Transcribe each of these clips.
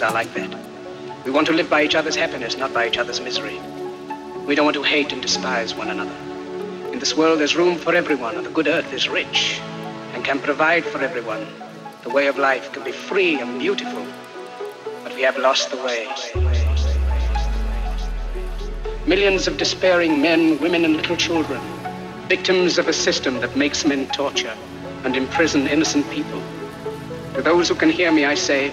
Are like that. We want to live by each other's happiness, not by each other's misery. We don't want to hate and despise one another. In this world, there's room for everyone, and the good earth is rich and can provide for everyone. The way of life can be free and beautiful, but we have lost the way. Millions of despairing men, women, and little children, victims of a system that makes men torture and imprison innocent people. To those who can hear me, I say,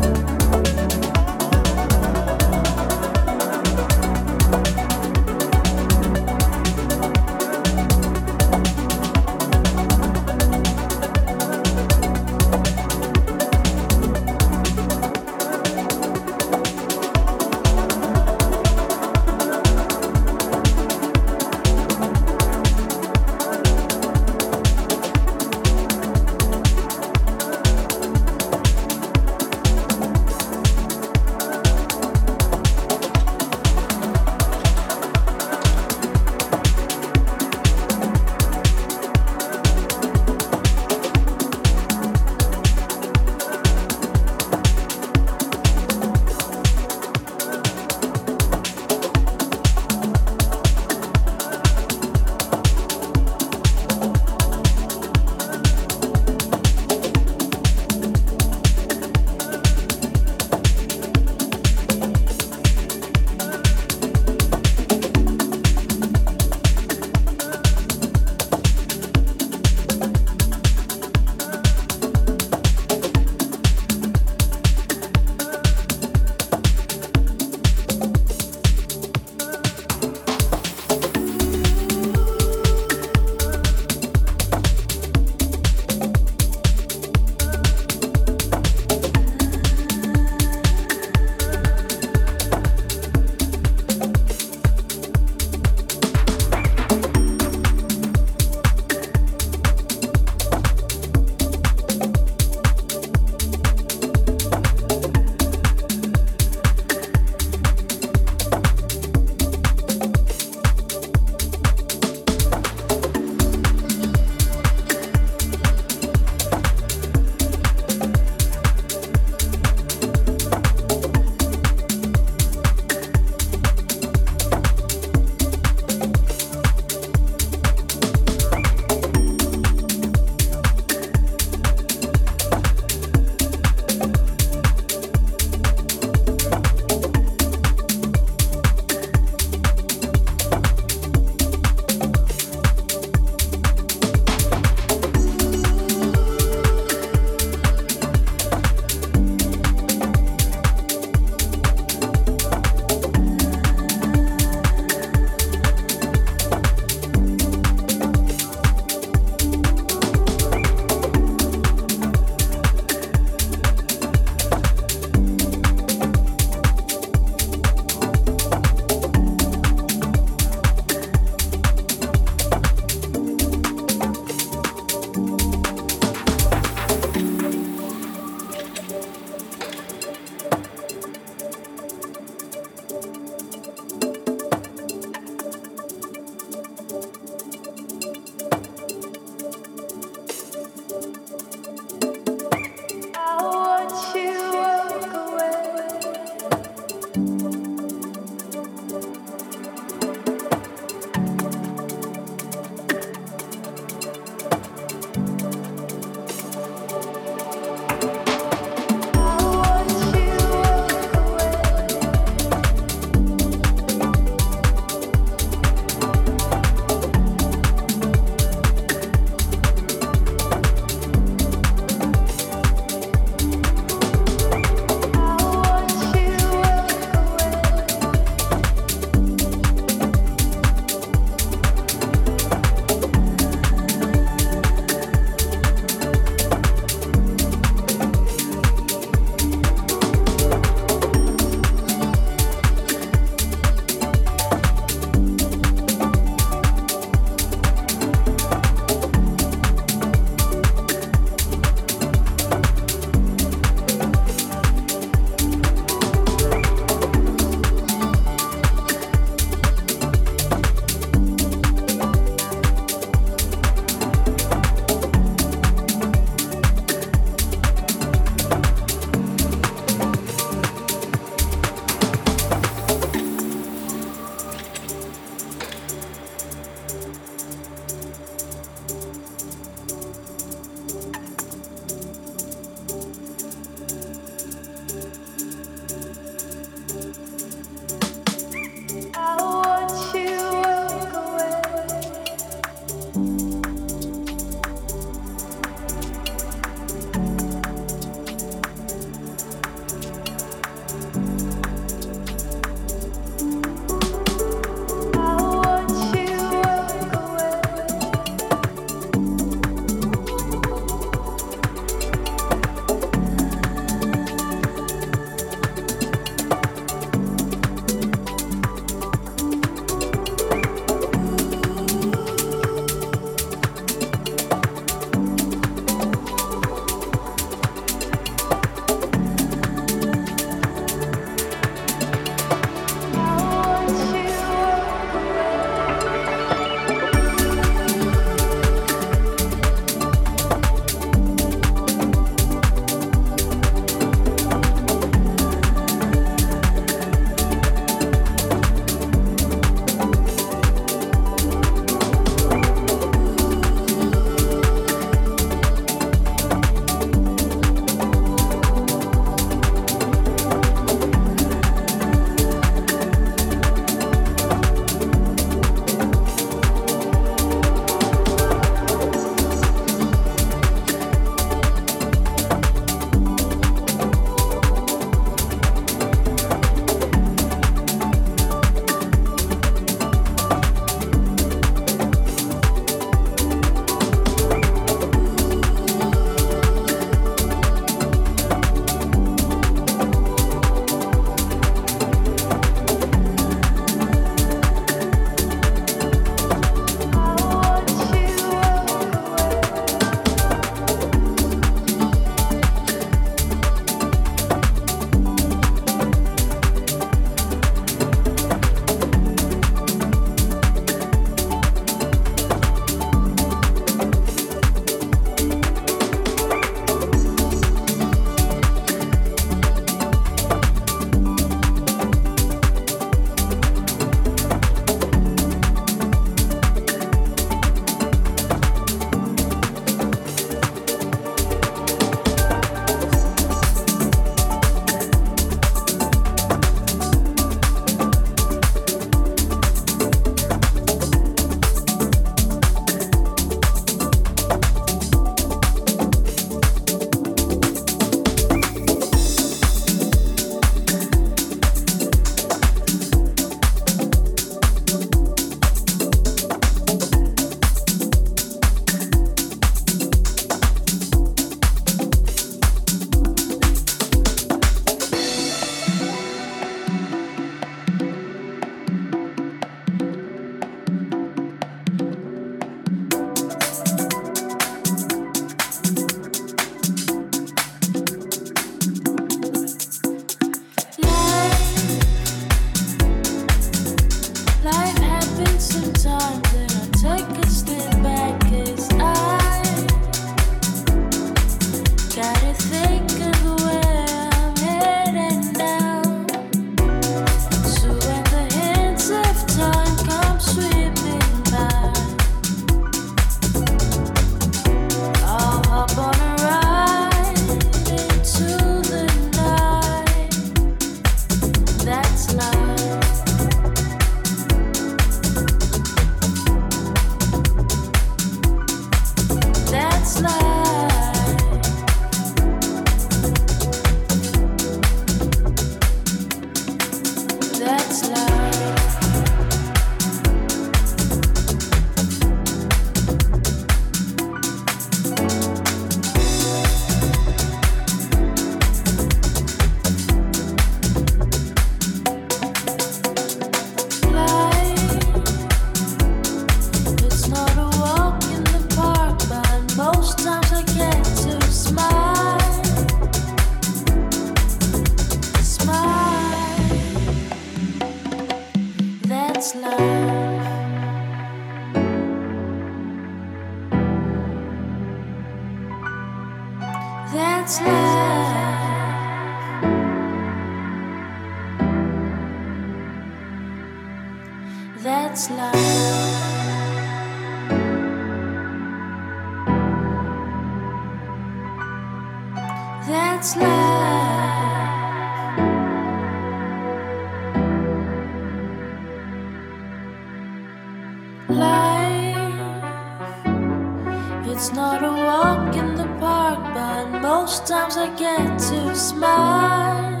walk in the park, but most times I get to smile.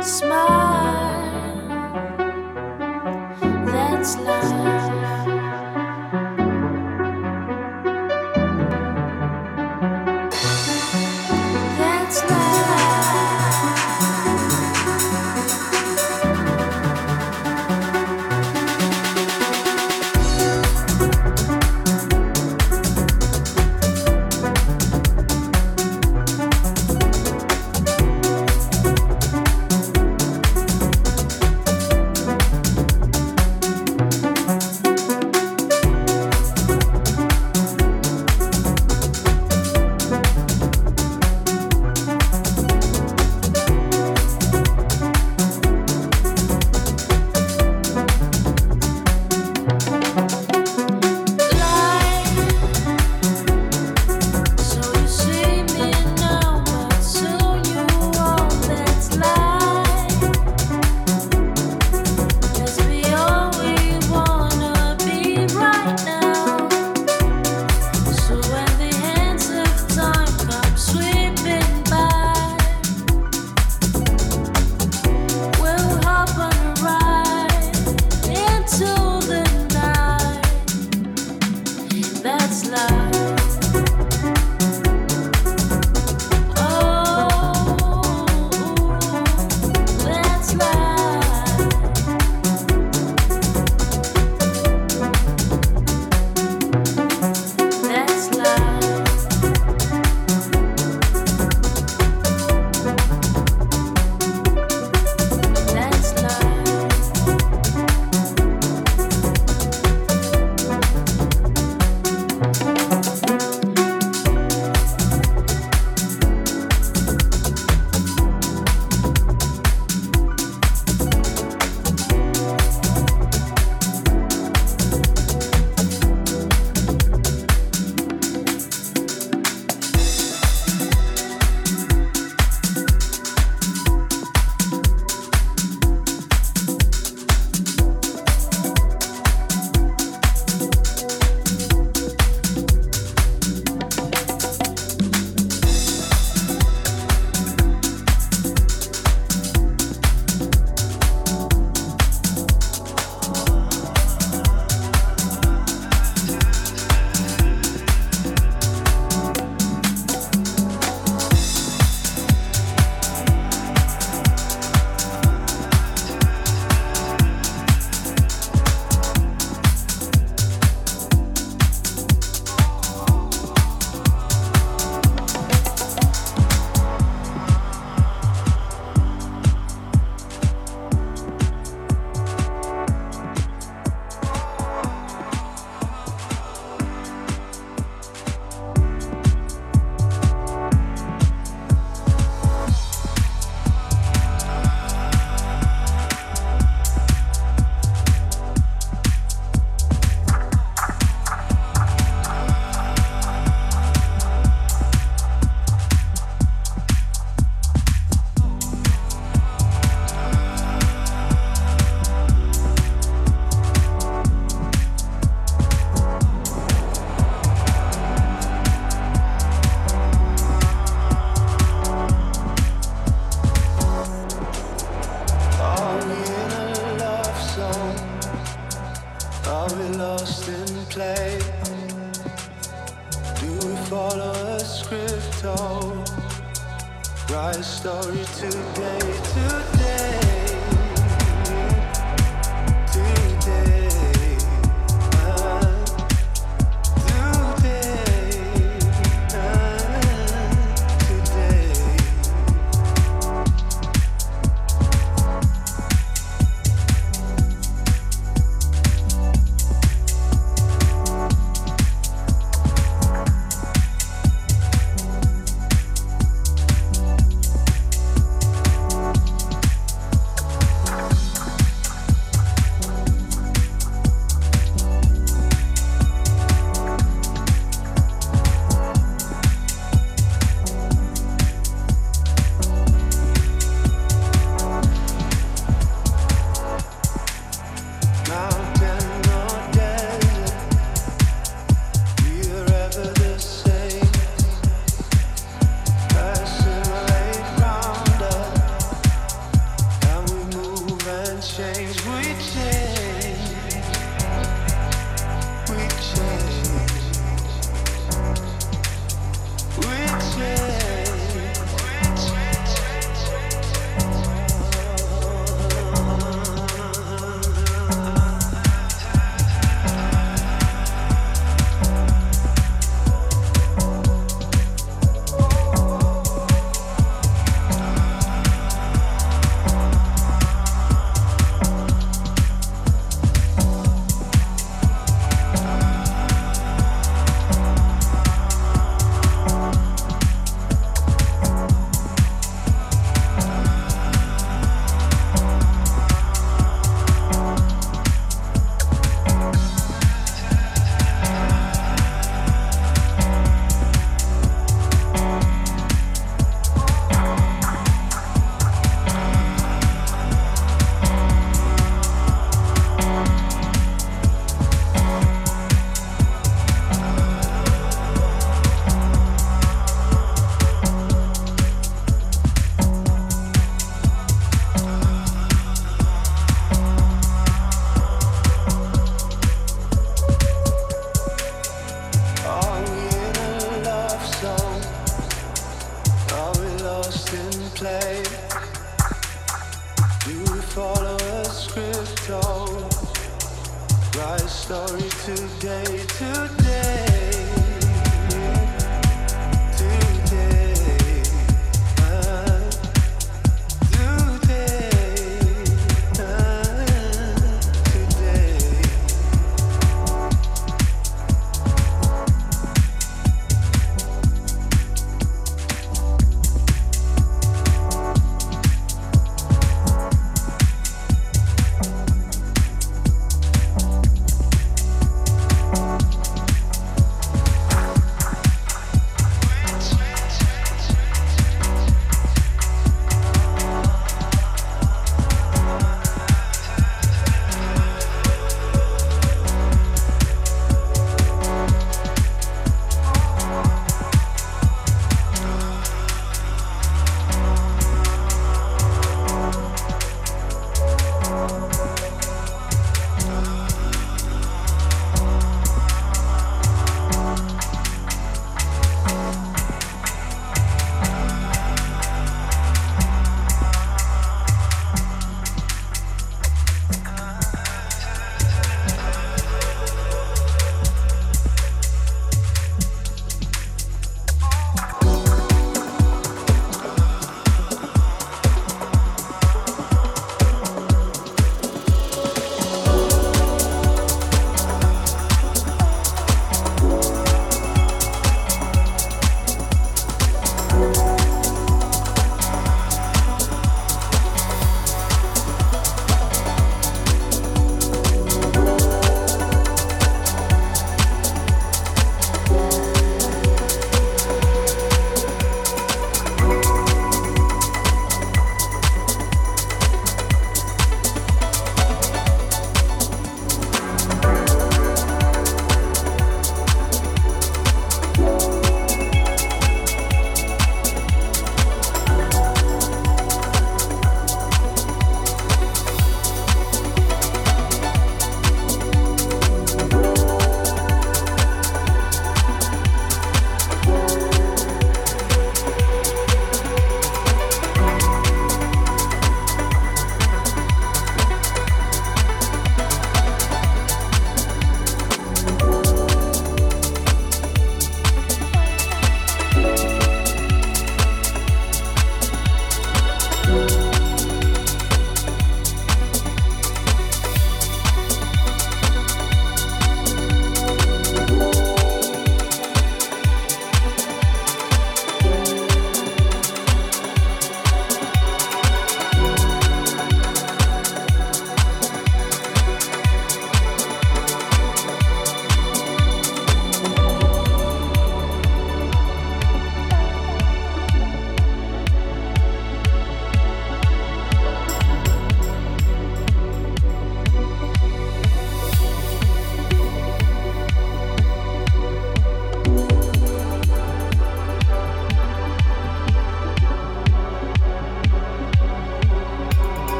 Smile. Write Rise story today, today.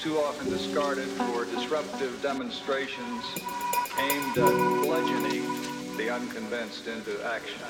Too often discarded for disruptive demonstrations aimed at bludgeoning the unconvinced into action.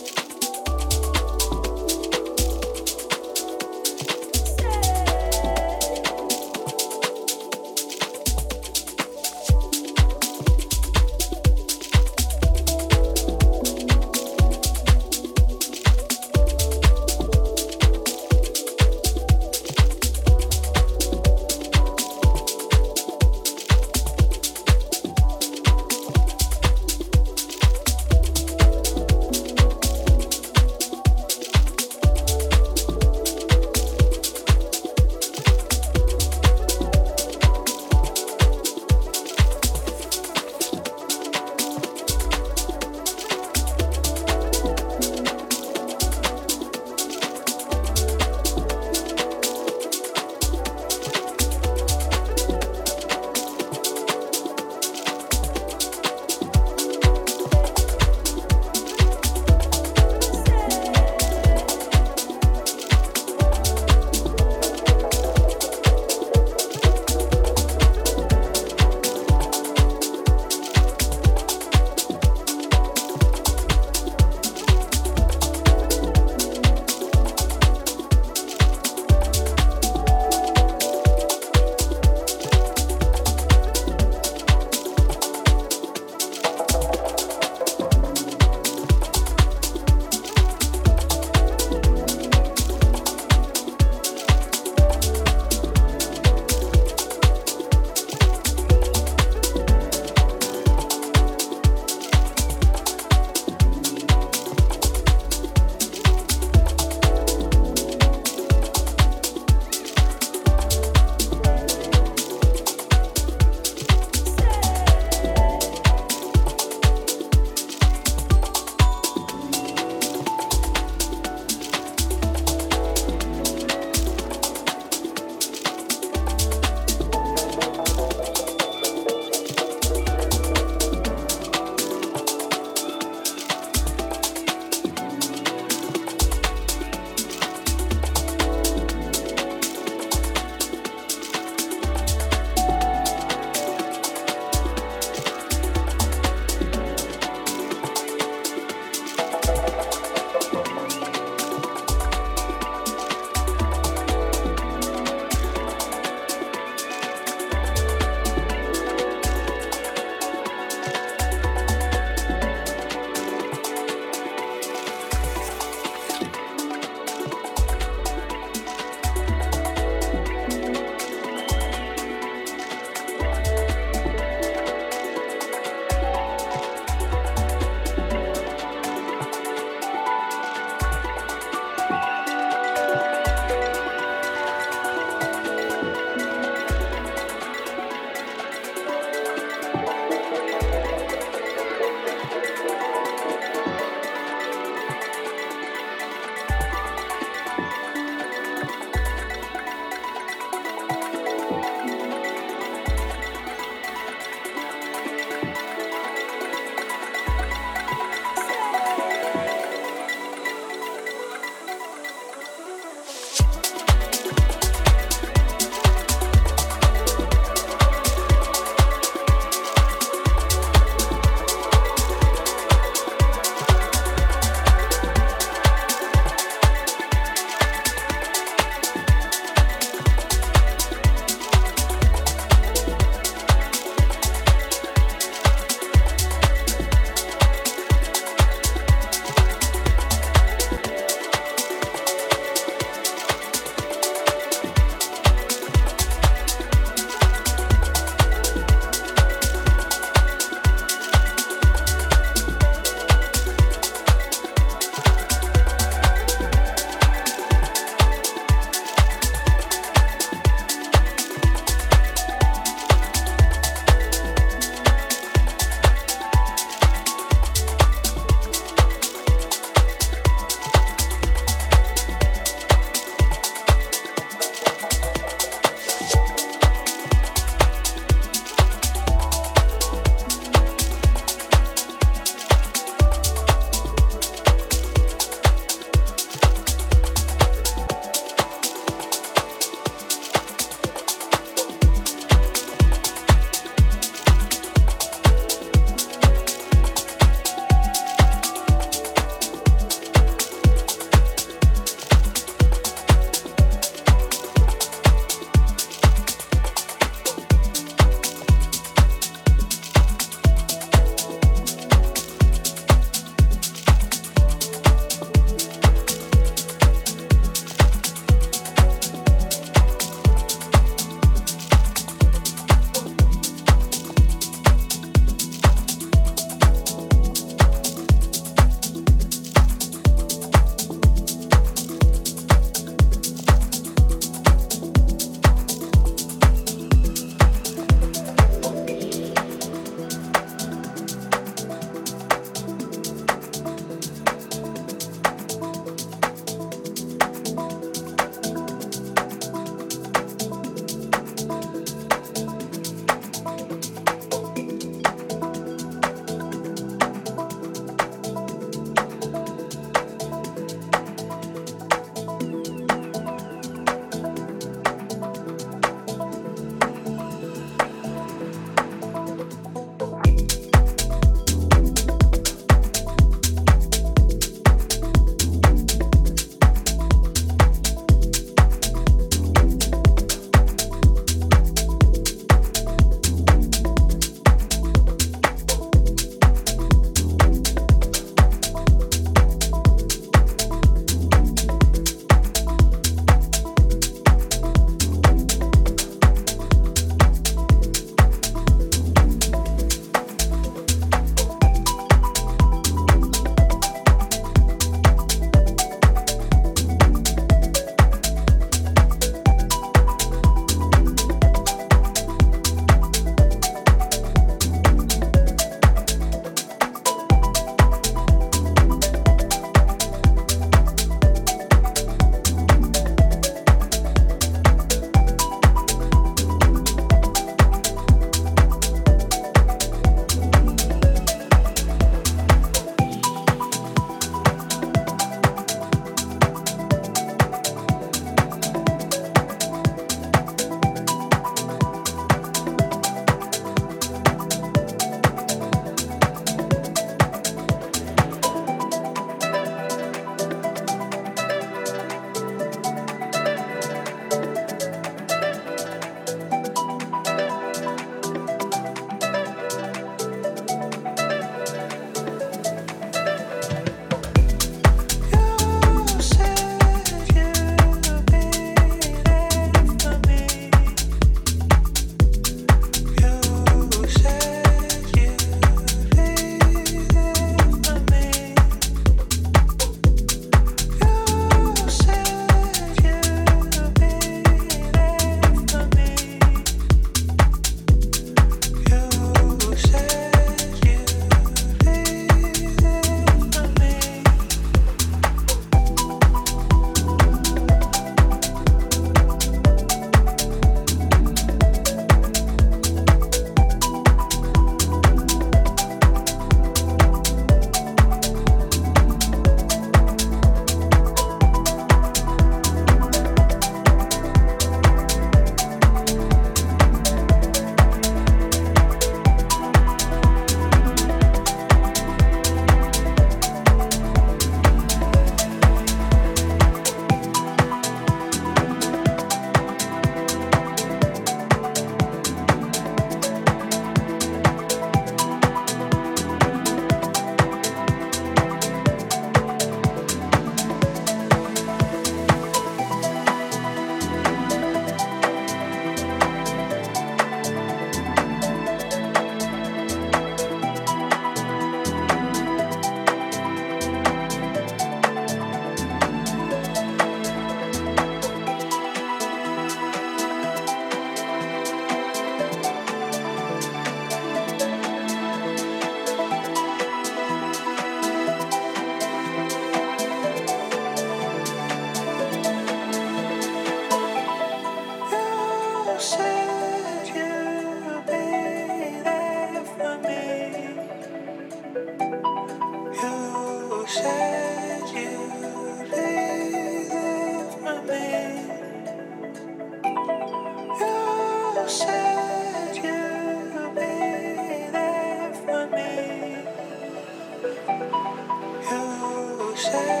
say.